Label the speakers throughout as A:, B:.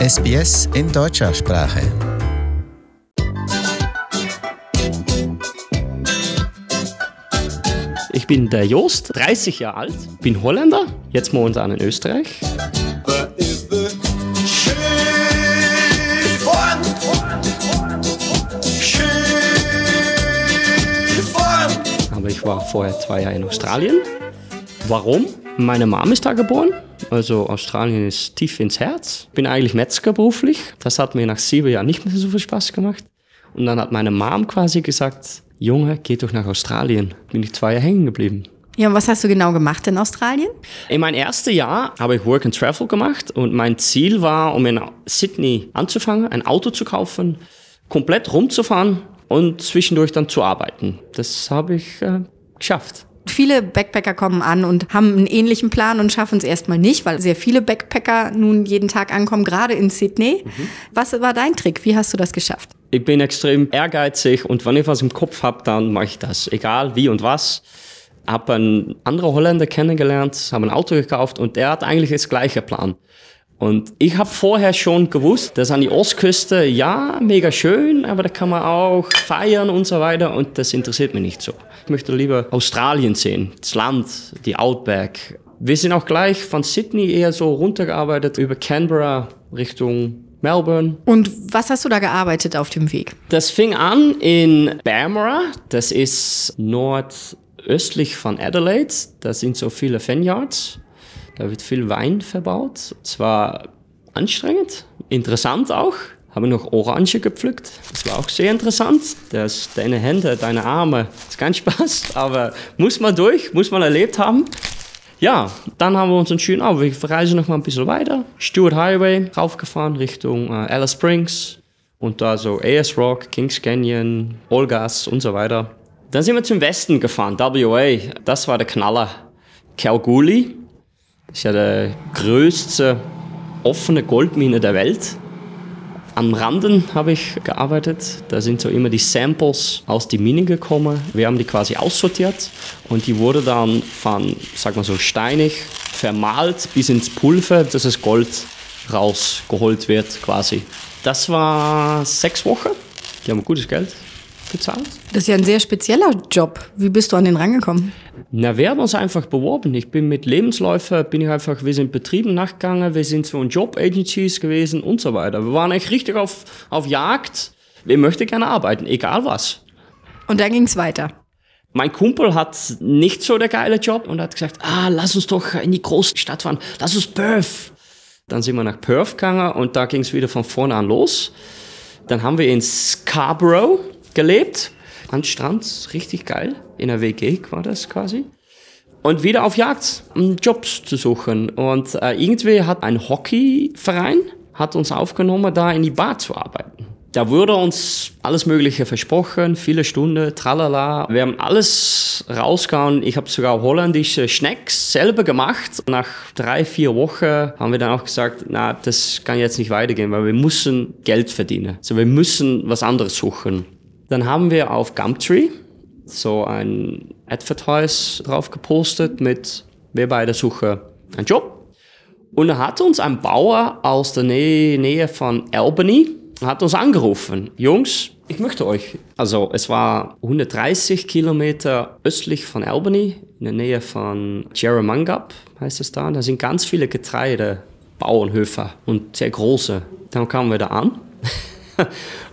A: SBS in deutscher Sprache.
B: Ich bin der Joost, 30 Jahre alt, bin Holländer, jetzt momentan in Österreich. Aber ich war vorher zwei Jahre in Australien. Warum? Meine Mom ist da geboren. Also Australien ist tief ins Herz. Bin eigentlich Metzger beruflich. Das hat mir nach sieben Jahren nicht mehr so viel Spaß gemacht. Und dann hat meine Mom quasi gesagt, Junge, geh doch nach Australien. Bin ich zwei Jahre hängen geblieben.
C: Ja, und was hast du genau gemacht in Australien?
B: In meinem ersten Jahr habe ich Work and Travel gemacht und mein Ziel war, um in Sydney anzufangen, ein Auto zu kaufen, komplett rumzufahren und zwischendurch dann zu arbeiten. Das habe ich äh, geschafft.
C: Viele Backpacker kommen an und haben einen ähnlichen Plan und schaffen es erstmal nicht, weil sehr viele Backpacker nun jeden Tag ankommen, gerade in Sydney. Mhm. Was war dein Trick? Wie hast du das geschafft?
B: Ich bin extrem ehrgeizig und wenn ich was im Kopf habe, dann mache ich das. Egal wie und was. Habe einen anderen Holländer kennengelernt, habe ein Auto gekauft und der hat eigentlich das gleiche Plan. Und ich habe vorher schon gewusst, dass an die Ostküste, ja, mega schön, aber da kann man auch feiern und so weiter und das interessiert mich nicht so. Ich möchte lieber Australien sehen, das Land, die Outback. Wir sind auch gleich von Sydney eher so runtergearbeitet über Canberra Richtung Melbourne.
C: Und was hast du da gearbeitet auf dem Weg?
B: Das fing an in Bamara, das ist nordöstlich von Adelaide. Da sind so viele Vineyards. Da wird viel Wein verbaut. Es war anstrengend, interessant auch. Habe noch Orange gepflückt. Das war auch sehr interessant. Das, deine Hände, deine Arme, ist kein Spaß, aber muss man durch, muss man erlebt haben. Ja, dann haben wir uns entschieden, oh, wir reisen noch mal ein bisschen weiter. Stuart Highway raufgefahren Richtung äh, Alice Springs und da so AS Rock, Kings Canyon, Olgas und so weiter. Dann sind wir zum Westen gefahren, WA. Das war der Knaller. Kalgoorlie, das ist ja die größte offene Goldmine der Welt. Am Randen habe ich gearbeitet. Da sind so immer die Samples aus der Mine gekommen. Wir haben die quasi aussortiert und die wurde dann von, sag mal so, steinig vermalt bis ins Pulver, dass das Gold rausgeholt wird quasi. Das war sechs Wochen. Die haben gutes Geld bezahlt.
C: Das ist ja ein sehr spezieller Job. Wie bist du an den rangekommen?
B: Na, wir haben uns einfach beworben. Ich bin mit Lebensläufer, bin ich einfach, wir sind Betrieben nachgegangen, wir sind so in Job-Agencies gewesen und so weiter. Wir waren eigentlich richtig auf, auf Jagd. Ich möchte gerne arbeiten, egal was.
C: Und dann ging es weiter.
B: Mein Kumpel hat nicht so der geile Job und hat gesagt, ah, lass uns doch in die große Stadt fahren, lass uns Perth. Dann sind wir nach Perth gegangen und da ging es wieder von vorne an los. Dann haben wir in Scarborough gelebt, am Strand, richtig geil. In der WG war das quasi. Und wieder auf Jagd, um Jobs zu suchen. Und äh, irgendwie hat ein Hockeyverein hat uns aufgenommen, da in die Bar zu arbeiten. Da wurde uns alles Mögliche versprochen, viele Stunden, tralala. Wir haben alles rausgehauen. Ich habe sogar holländische Schnecks selber gemacht. Nach drei, vier Wochen haben wir dann auch gesagt, na, das kann jetzt nicht weitergehen, weil wir müssen Geld verdienen. Also wir müssen was anderes suchen. Dann haben wir auf Gumtree so ein Advertise drauf gepostet mit wir bei der Suche einen Job. Und da hat uns ein Bauer aus der Nähe, von Albany hat uns angerufen. Jungs, ich möchte euch. Also es war 130 Kilometer östlich von Albany, in der Nähe von Jeremangab heißt es da. Da sind ganz viele Getreidebauernhöfe und sehr große. Dann kamen wir da an.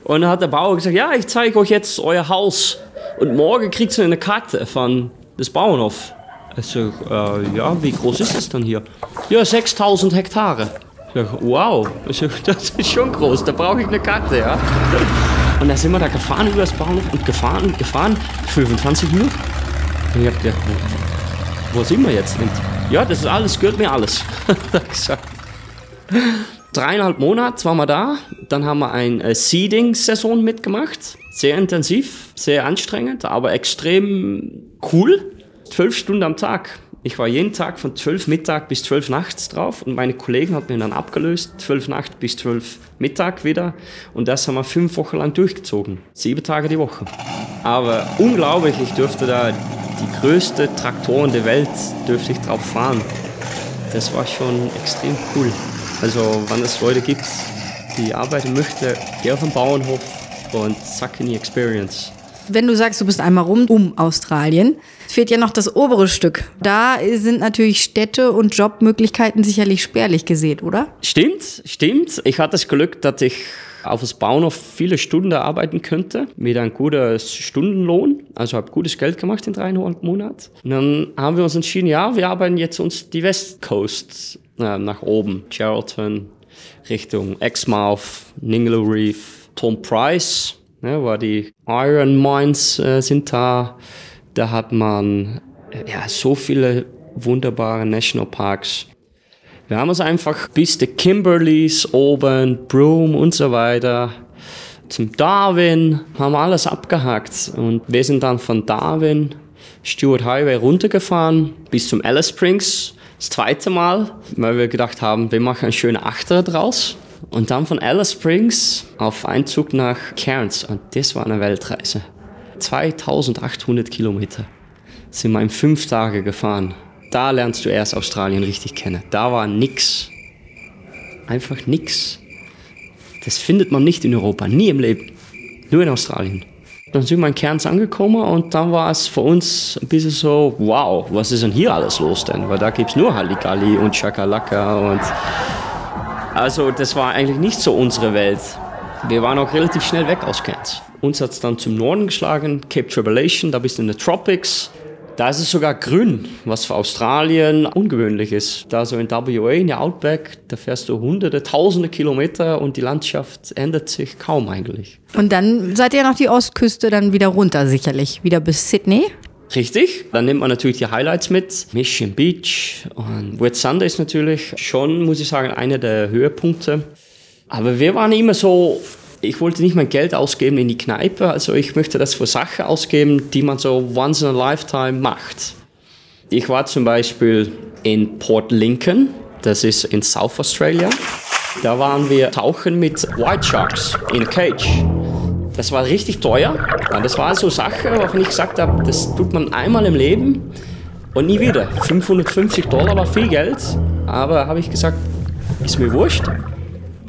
B: Und dann hat der Bauer gesagt, ja, ich zeige euch jetzt euer Haus. Und morgen kriegt ihr eine Karte von des Bauernhof. Ich so, äh, ja, wie groß ist das dann hier? Ja, 6000 Hektare. Ich sag, wow, das ist schon groß, da brauche ich eine Karte, ja. Und dann sind wir da gefahren über das Bauernhof und gefahren und gefahren, 25 Minuten. Und ich hab gedacht, wo, sind wir jetzt? Und ja, das ist alles, gehört mir alles. dreieinhalb Monate waren wir da. Dann haben wir eine äh, Seeding-Saison mitgemacht. Sehr intensiv, sehr anstrengend, aber extrem cool. Zwölf Stunden am Tag. Ich war jeden Tag von zwölf Mittag bis zwölf nachts drauf und meine Kollegen haben mir dann abgelöst. Zwölf Nacht bis zwölf Mittag wieder. Und das haben wir fünf Wochen lang durchgezogen. Sieben Tage die Woche. Aber unglaublich, ich durfte da die größte Traktoren der Welt dürfte ich drauf fahren. Das war schon extrem cool. Also, wenn es Leute gibt, die arbeiten möchten, geh auf den Bauernhof und zack in die Experience.
C: Wenn du sagst, du bist einmal rum um Australien, fehlt ja noch das obere Stück. Da sind natürlich Städte und Jobmöglichkeiten sicherlich spärlich gesät, oder?
B: Stimmt, stimmt. Ich hatte das Glück, dass ich auf das Bauernhof viele Stunden arbeiten könnte, mit einem guten Stundenlohn. Also habe gutes Geld gemacht in dreieinhalb Monaten. Und dann haben wir uns entschieden, ja, wir arbeiten jetzt uns die West Coast äh, nach oben. Geraldton, Richtung Exmouth, Ningaloo Reef, Tom Price, ne, war die Iron Mines äh, sind da. Da hat man äh, ja, so viele wunderbare Nationalparks. Wir haben uns einfach bis die Kimberleys oben, Broome und so weiter, zum Darwin, haben alles abgehakt. Und wir sind dann von Darwin, Stewart Highway runtergefahren bis zum Alice Springs, das zweite Mal, weil wir gedacht haben, wir machen einen schönen Achter draus. Und dann von Alice Springs auf Einzug nach Cairns. Und das war eine Weltreise. 2800 Kilometer sind wir in fünf Tage gefahren. Da lernst du erst Australien richtig kennen. Da war nix. Einfach nix. Das findet man nicht in Europa, nie im Leben. Nur in Australien. Dann sind wir in Cairns angekommen und dann war es für uns ein bisschen so, wow, was ist denn hier alles los denn? Weil da gibt es nur Halligalli und Chakalaka und... Also das war eigentlich nicht so unsere Welt. Wir waren auch relativ schnell weg aus Cairns. Uns hat es dann zum Norden geschlagen, Cape Tribulation, da bist du in den Tropics. Da ist es sogar grün, was für Australien ungewöhnlich ist. Da so in WA, in der Outback, da fährst du hunderte, tausende Kilometer und die Landschaft ändert sich kaum eigentlich.
C: Und dann seid ihr noch die Ostküste dann wieder runter, sicherlich. Wieder bis Sydney.
B: Richtig, dann nimmt man natürlich die Highlights mit. Mission Beach und Wet Sunday ist natürlich schon, muss ich sagen, einer der Höhepunkte. Aber wir waren immer so, ich wollte nicht mein Geld ausgeben in die Kneipe, also ich möchte das für Sachen ausgeben, die man so once in a lifetime macht. Ich war zum Beispiel in Port Lincoln, das ist in South Australia. Da waren wir tauchen mit White Sharks in a cage. Das war richtig teuer. Das war so Sache, wovon ich gesagt habe, das tut man einmal im Leben und nie wieder. 550 Dollar war viel Geld, aber habe ich gesagt, ist mir wurscht.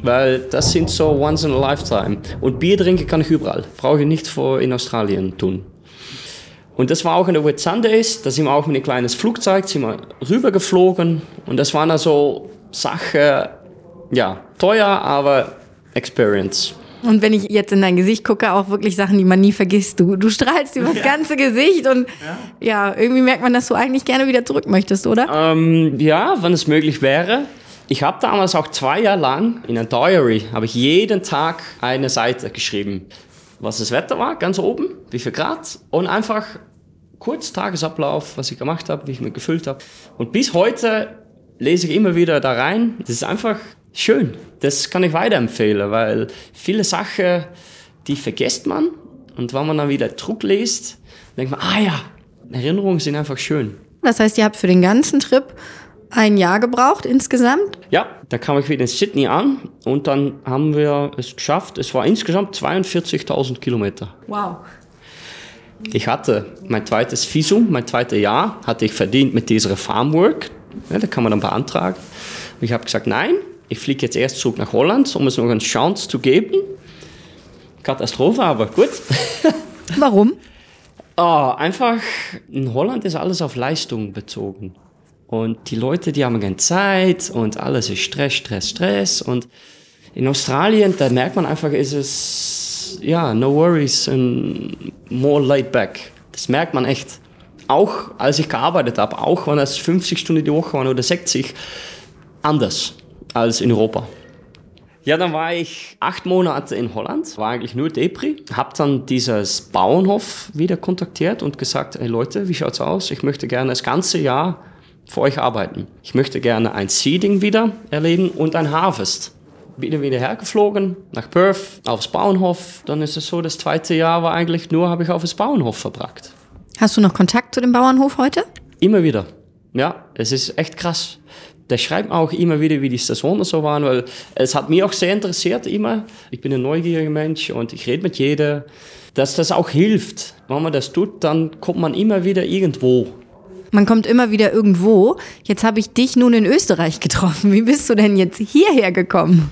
B: Weil das sind so once in a lifetime. Und Bier trinken kann ich überall. Brauche ich nicht vor in Australien tun. Und das war auch in der Wet Sundays. Da sind wir auch mit einem kleines Flugzeug sind wir rübergeflogen. Und das waren also Sachen, ja, teuer, aber Experience.
C: Und wenn ich jetzt in dein Gesicht gucke, auch wirklich Sachen, die man nie vergisst. Du, du strahlst über das ja. ganze Gesicht und ja. ja. irgendwie merkt man, dass du eigentlich gerne wieder zurück möchtest, oder?
B: Ähm, ja, wenn es möglich wäre. Ich habe damals auch zwei Jahre lang in einer Diary, habe ich jeden Tag eine Seite geschrieben, was das Wetter war, ganz oben, wie viel Grad und einfach kurz Tagesablauf, was ich gemacht habe, wie ich mich gefüllt habe. Und bis heute lese ich immer wieder da rein. Das ist einfach schön. Das kann ich weiterempfehlen, weil viele Sachen, die vergisst man und wenn man dann wieder Druck liest, denkt man, ah ja, Erinnerungen sind einfach schön.
C: Das heißt, ihr habt für den ganzen Trip ein Jahr gebraucht insgesamt?
B: Ja, da kam ich wieder in Sydney an und dann haben wir es geschafft. Es war insgesamt 42.000 Kilometer.
C: Wow.
B: Ich hatte mein zweites Visum, mein zweites Jahr hatte ich verdient mit dieser Farmwork. Ja, da kann man dann beantragen. Und ich habe gesagt, nein, ich fliege jetzt erst zurück nach Holland, um es noch eine Chance zu geben. Katastrophe, aber gut.
C: Warum?
B: oh, einfach, in Holland ist alles auf Leistung bezogen. Und die Leute, die haben keine Zeit und alles ist Stress, Stress, Stress. Und in Australien, da merkt man einfach, ist es, ja, no worries and more laid back. Das merkt man echt. Auch als ich gearbeitet habe, auch wenn es 50 Stunden die Woche waren oder 60, anders als in Europa. Ja, dann war ich acht Monate in Holland, war eigentlich nur Depri, habe dann dieses Bauernhof wieder kontaktiert und gesagt, hey Leute, wie schaut's aus? Ich möchte gerne das ganze Jahr für euch arbeiten. Ich möchte gerne ein Seeding wieder erleben und ein Harvest. Wieder wieder hergeflogen nach Perth aufs Bauernhof. Dann ist es so, das zweite Jahr war eigentlich nur, habe ich auf das Bauernhof verbracht.
C: Hast du noch Kontakt zu dem Bauernhof heute?
B: Immer wieder. Ja, es ist echt krass. Der schreibt auch immer wieder, wie die Saisonen so waren, weil es hat mich auch sehr interessiert immer. Ich bin ein neugieriger Mensch und ich rede mit jedem, dass das auch hilft. Wenn man das tut, dann kommt man immer wieder irgendwo
C: Man kommt immer wieder irgendwo. Jetzt habe ich dich nun in Österreich getroffen. Wie bist du denn jetzt hierher gekommen?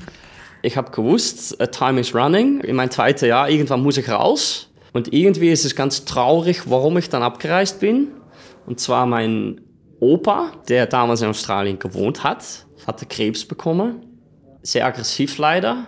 B: Ich habe gewusst, uh, time is running. In mein zweites Jahr, irgendwann muss ich raus. Und irgendwie ist es ganz traurig, warum ich dann abgereist bin. Und zwar mein Opa, der damals in Australien gewohnt hat, hatte Krebs bekommen. Sehr aggressiv leider.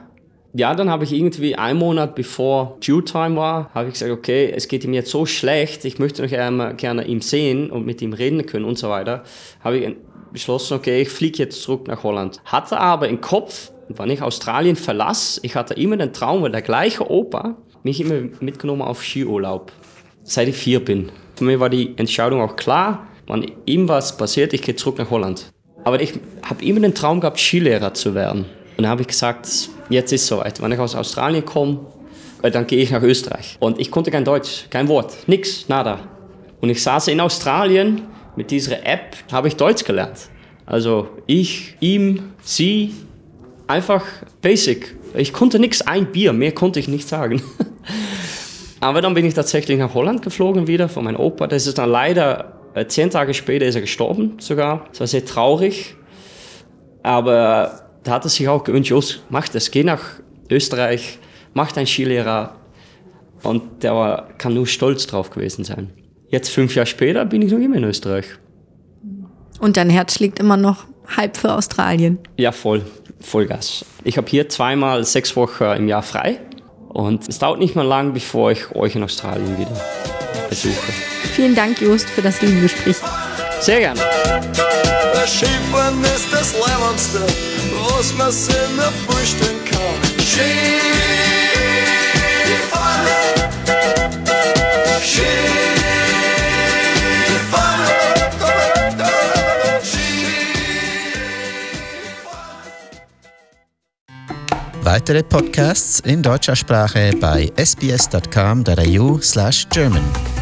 B: Ja, dann habe ich irgendwie einen Monat bevor Due Time war, habe ich gesagt, okay, es geht ihm jetzt so schlecht, ich möchte noch einmal gerne ihn sehen und mit ihm reden können und so weiter. Habe ich beschlossen, okay, ich fliege jetzt zurück nach Holland. Hatte aber im Kopf, wenn ich Australien verlasse, ich hatte immer den Traum, weil der gleiche Opa mich immer mitgenommen auf Skiurlaub, seit ich vier bin. Für mich war die Entscheidung auch klar, wenn ihm was passiert, ich gehe zurück nach Holland. Aber ich habe immer den Traum gehabt, Skilehrer zu werden. Und dann habe ich gesagt, jetzt ist es soweit. Wenn ich aus Australien komme, äh, dann gehe ich nach Österreich. Und ich konnte kein Deutsch, kein Wort, nix, nada. Und ich saß in Australien mit dieser App, habe ich Deutsch gelernt. Also ich, ihm, sie, einfach basic. Ich konnte nichts, ein Bier, mehr konnte ich nicht sagen. Aber dann bin ich tatsächlich nach Holland geflogen wieder von meinem Opa. Das ist dann leider, äh, zehn Tage später ist er gestorben sogar. Das war sehr traurig. Aber da hat er sich auch gewünscht, Jos, mach das, geh nach Österreich, mach deinen Skilehrer. Und der war, kann nur stolz drauf gewesen sein. Jetzt, fünf Jahre später, bin ich noch immer in Österreich.
C: Und dein Herz schlägt immer noch halb für Australien.
B: Ja, voll, Vollgas. Ich habe hier zweimal sechs Wochen im Jahr frei. Und es dauert nicht mal lang, bevor ich euch in Australien wieder besuche.
C: Vielen Dank, Just, für das liebe Gespräch.
B: Sehr gerne.
D: Skifahren ist das Was man Sinne vorstellen kann. Skifahren,
A: Weitere Podcasts in deutscher Sprache bei sbs.com.au slash German.